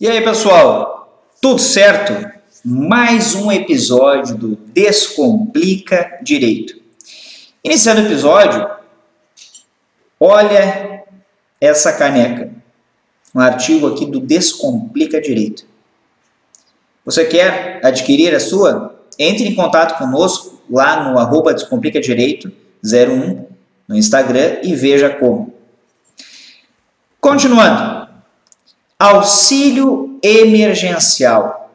E aí, pessoal? Tudo certo? Mais um episódio do Descomplica Direito. Iniciando o episódio, olha essa caneca. Um artigo aqui do Descomplica Direito. Você quer adquirir a sua? Entre em contato conosco lá no arroba Descomplica Direito 01 no Instagram e veja como. Continuando. Auxílio emergencial.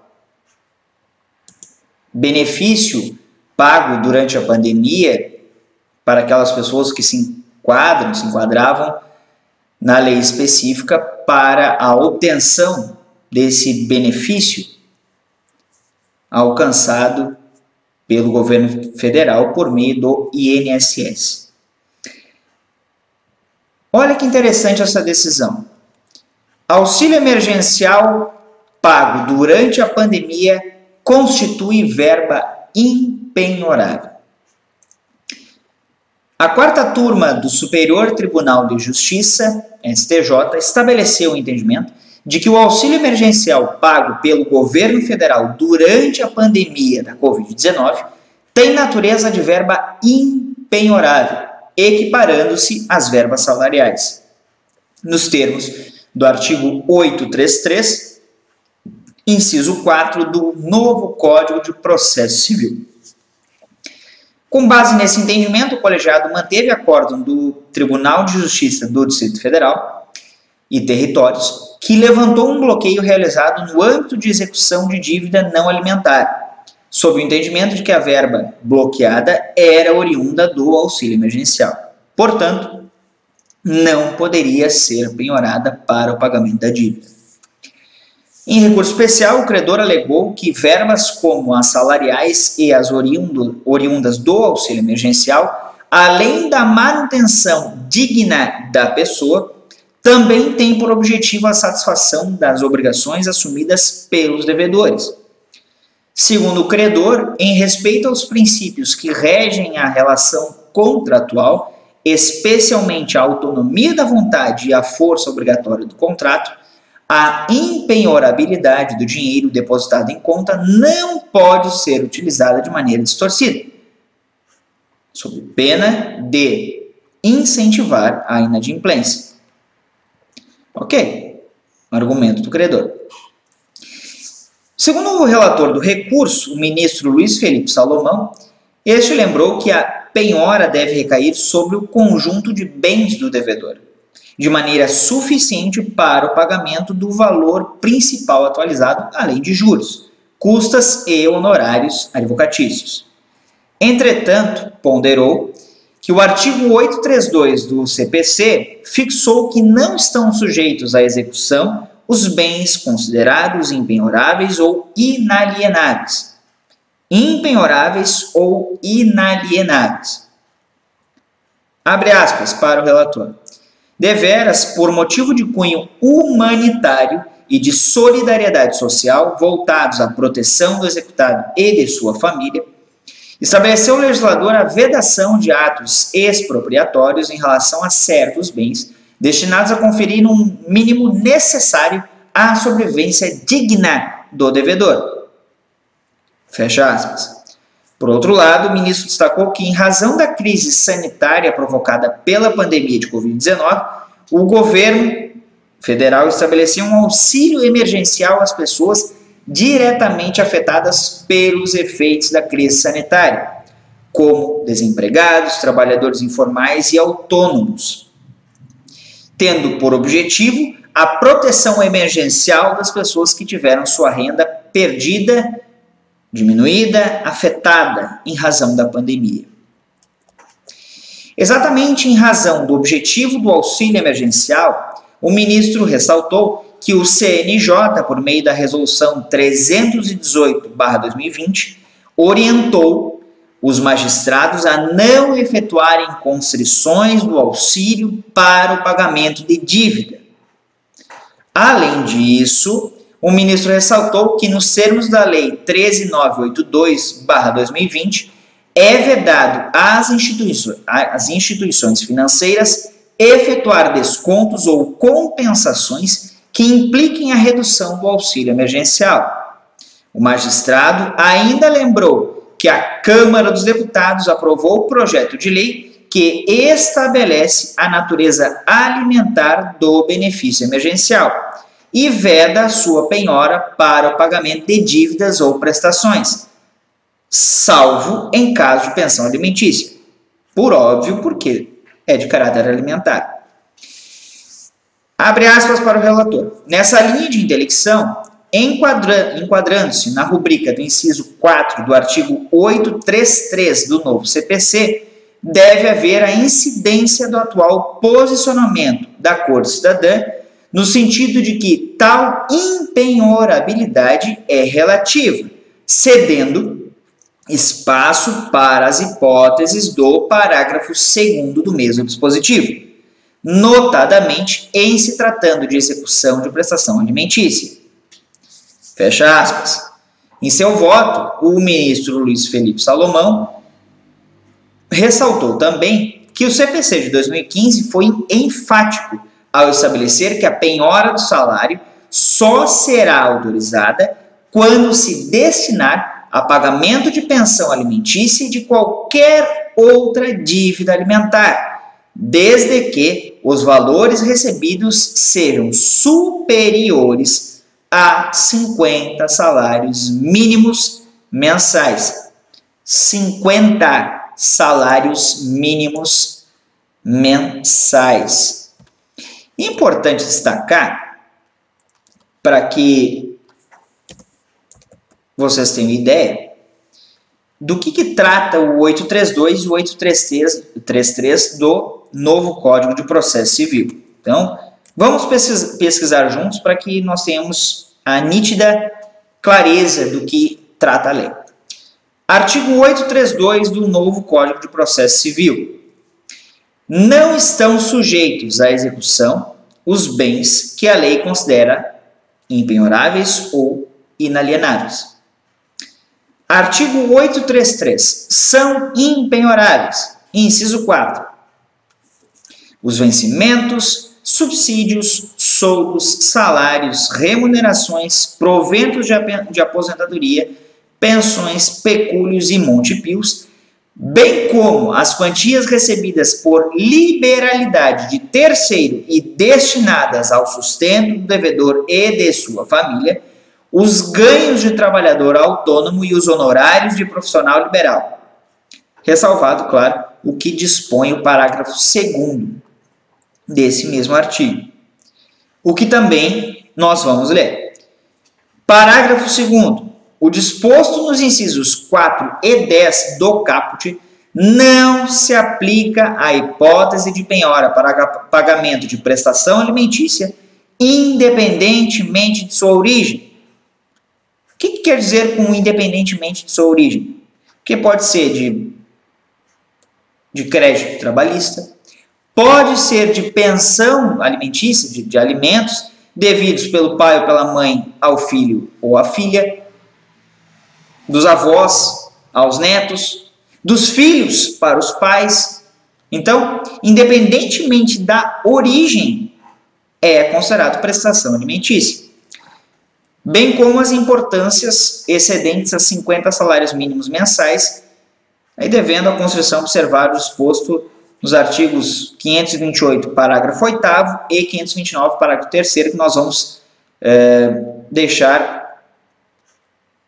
Benefício pago durante a pandemia para aquelas pessoas que se enquadram, se enquadravam na lei específica para a obtenção desse benefício alcançado pelo governo federal por meio do INSS. Olha que interessante essa decisão. Auxílio emergencial pago durante a pandemia constitui verba impenhorável. A quarta turma do Superior Tribunal de Justiça, STJ, estabeleceu o entendimento de que o auxílio emergencial pago pelo governo federal durante a pandemia da Covid-19 tem natureza de verba impenhorável, equiparando-se às verbas salariais. Nos termos do artigo 833, inciso 4 do novo Código de Processo Civil. Com base nesse entendimento, o colegiado manteve acórdão do Tribunal de Justiça do Distrito Federal e Territórios, que levantou um bloqueio realizado no âmbito de execução de dívida não alimentar, sob o entendimento de que a verba bloqueada era oriunda do auxílio emergencial. Portanto, não poderia ser penhorada para o pagamento da dívida. Em recurso especial, o credor alegou que verbas como as salariais e as oriundas do auxílio emergencial, além da manutenção digna da pessoa, também têm por objetivo a satisfação das obrigações assumidas pelos devedores. Segundo o credor, em respeito aos princípios que regem a relação contratual, especialmente a autonomia da vontade e a força obrigatória do contrato, a impenhorabilidade do dinheiro depositado em conta não pode ser utilizada de maneira distorcida, sob pena de incentivar a inadimplência. Ok, argumento do credor. Segundo o relator do recurso, o ministro Luiz Felipe Salomão, este lembrou que a penhora deve recair sobre o conjunto de bens do devedor, de maneira suficiente para o pagamento do valor principal atualizado, além de juros, custas e honorários advocatícios. Entretanto, ponderou que o artigo 832 do CPC fixou que não estão sujeitos à execução os bens considerados impenhoráveis ou inalienáveis impenhoráveis ou inalienáveis. Abre aspas para o relator. Deveras, por motivo de cunho humanitário e de solidariedade social voltados à proteção do executado e de sua família, estabeleceu o legislador a vedação de atos expropriatórios em relação a certos bens destinados a conferir um mínimo necessário à sobrevivência digna do devedor Fecha aspas. Por outro lado, o ministro destacou que, em razão da crise sanitária provocada pela pandemia de Covid-19, o governo federal estabeleceu um auxílio emergencial às pessoas diretamente afetadas pelos efeitos da crise sanitária, como desempregados, trabalhadores informais e autônomos, tendo por objetivo a proteção emergencial das pessoas que tiveram sua renda perdida diminuída, afetada em razão da pandemia. Exatamente em razão do objetivo do auxílio emergencial, o ministro ressaltou que o CNJ, por meio da resolução 318/2020, orientou os magistrados a não efetuarem constrições do auxílio para o pagamento de dívida. Além disso, o ministro ressaltou que, nos termos da Lei 13982-2020, é vedado às instituições, às instituições financeiras efetuar descontos ou compensações que impliquem a redução do auxílio emergencial. O magistrado ainda lembrou que a Câmara dos Deputados aprovou o projeto de lei que estabelece a natureza alimentar do benefício emergencial e veda sua penhora para o pagamento de dívidas ou prestações, salvo em caso de pensão alimentícia. Por óbvio, porque é de caráter alimentar. Abre aspas para o relator. Nessa linha de enquadra, enquadrando-se na rubrica do inciso 4 do artigo 833 do novo CPC, deve haver a incidência do atual posicionamento da Corte Cidadã, no sentido de que tal impenhorabilidade é relativa, cedendo espaço para as hipóteses do parágrafo 2 do mesmo dispositivo notadamente em se tratando de execução de prestação alimentícia. Fecha aspas. Em seu voto, o ministro Luiz Felipe Salomão ressaltou também que o CPC de 2015 foi enfático ao estabelecer que a penhora do salário só será autorizada quando se destinar a pagamento de pensão alimentícia e de qualquer outra dívida alimentar desde que os valores recebidos sejam superiores a 50 salários mínimos mensais. 50 salários mínimos mensais. Importante destacar para que vocês tenham ideia do que, que trata o 832 e o 833 do novo Código de Processo Civil. Então, vamos pesquisar juntos para que nós tenhamos a nítida clareza do que trata a lei. Artigo 832 do novo Código de Processo Civil. Não estão sujeitos à execução os bens que a lei considera impenhoráveis ou inalienáveis. Artigo 833. São impenhoráveis. Inciso 4 os vencimentos, subsídios, soldos, salários, remunerações, proventos de aposentadoria, pensões, pecúlios e montepios, bem como as quantias recebidas por liberalidade de terceiro e destinadas ao sustento do devedor e de sua família, os ganhos de trabalhador autônomo e os honorários de profissional liberal. Ressalvado, claro, o que dispõe o parágrafo 2 desse mesmo artigo. O que também nós vamos ler. Parágrafo 2 O disposto nos incisos 4 e 10 do caput não se aplica à hipótese de penhora para pagamento de prestação alimentícia, independentemente de sua origem. O que, que quer dizer com independentemente de sua origem? Que pode ser de, de crédito trabalhista, Pode ser de pensão alimentícia, de, de alimentos, devidos pelo pai ou pela mãe ao filho ou à filha, dos avós aos netos, dos filhos para os pais. Então, independentemente da origem, é considerado prestação alimentícia. Bem como as importâncias excedentes a 50 salários mínimos mensais, aí devendo a construção observar o disposto nos artigos 528, parágrafo 8 e 529, parágrafo 3 que nós vamos é, deixar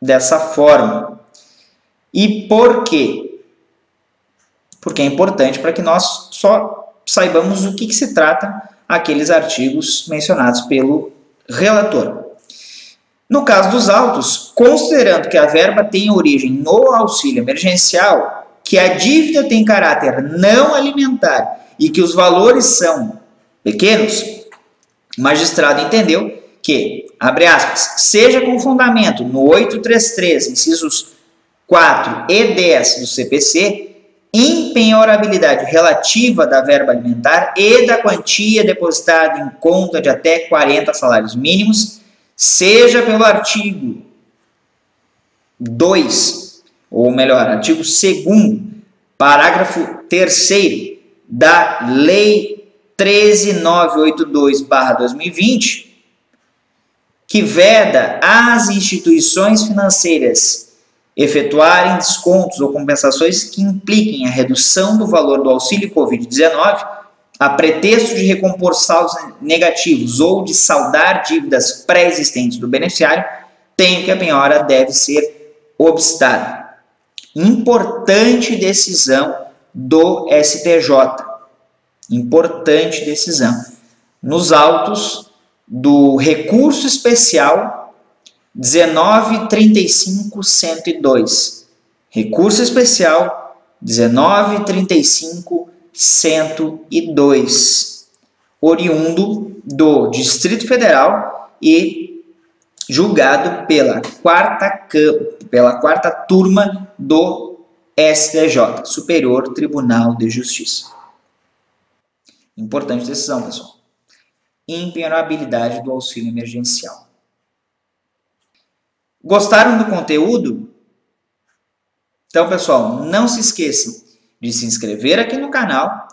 dessa forma. E por quê? Porque é importante para que nós só saibamos o que, que se trata aqueles artigos mencionados pelo relator. No caso dos autos, considerando que a verba tem origem no auxílio emergencial, que a dívida tem caráter não alimentar e que os valores são pequenos, o magistrado entendeu que, abre aspas, seja com fundamento no 833, incisos 4 e 10 do CPC, impenhorabilidade relativa da verba alimentar e da quantia depositada em conta de até 40 salários mínimos, seja pelo artigo 2, ou melhor, artigo 2 parágrafo 3 da Lei 13982/2020, que veda às instituições financeiras efetuarem descontos ou compensações que impliquem a redução do valor do auxílio Covid-19 a pretexto de recompor saldos negativos ou de saldar dívidas pré-existentes do beneficiário, tem que a penhora deve ser obstada. Importante decisão do STJ. Importante decisão. Nos autos do recurso especial 1935-102. Recurso especial 1935-102. Oriundo do Distrito Federal e julgado pela quarta, pela quarta turma do STJ, Superior Tribunal de Justiça. Importante decisão, pessoal. Impenhorabilidade do auxílio emergencial. Gostaram do conteúdo? Então, pessoal, não se esqueçam de se inscrever aqui no canal,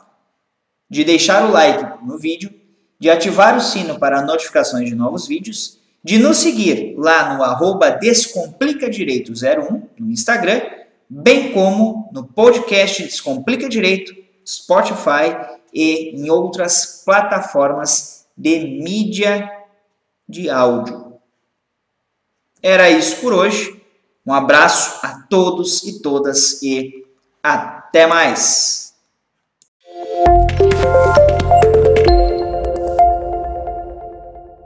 de deixar o like no vídeo, de ativar o sino para notificações de novos vídeos, de nos seguir lá no arroba Descomplicadireito01 no Instagram, bem como no podcast Descomplica Direito, Spotify e em outras plataformas de mídia de áudio. Era isso por hoje. Um abraço a todos e todas e até mais.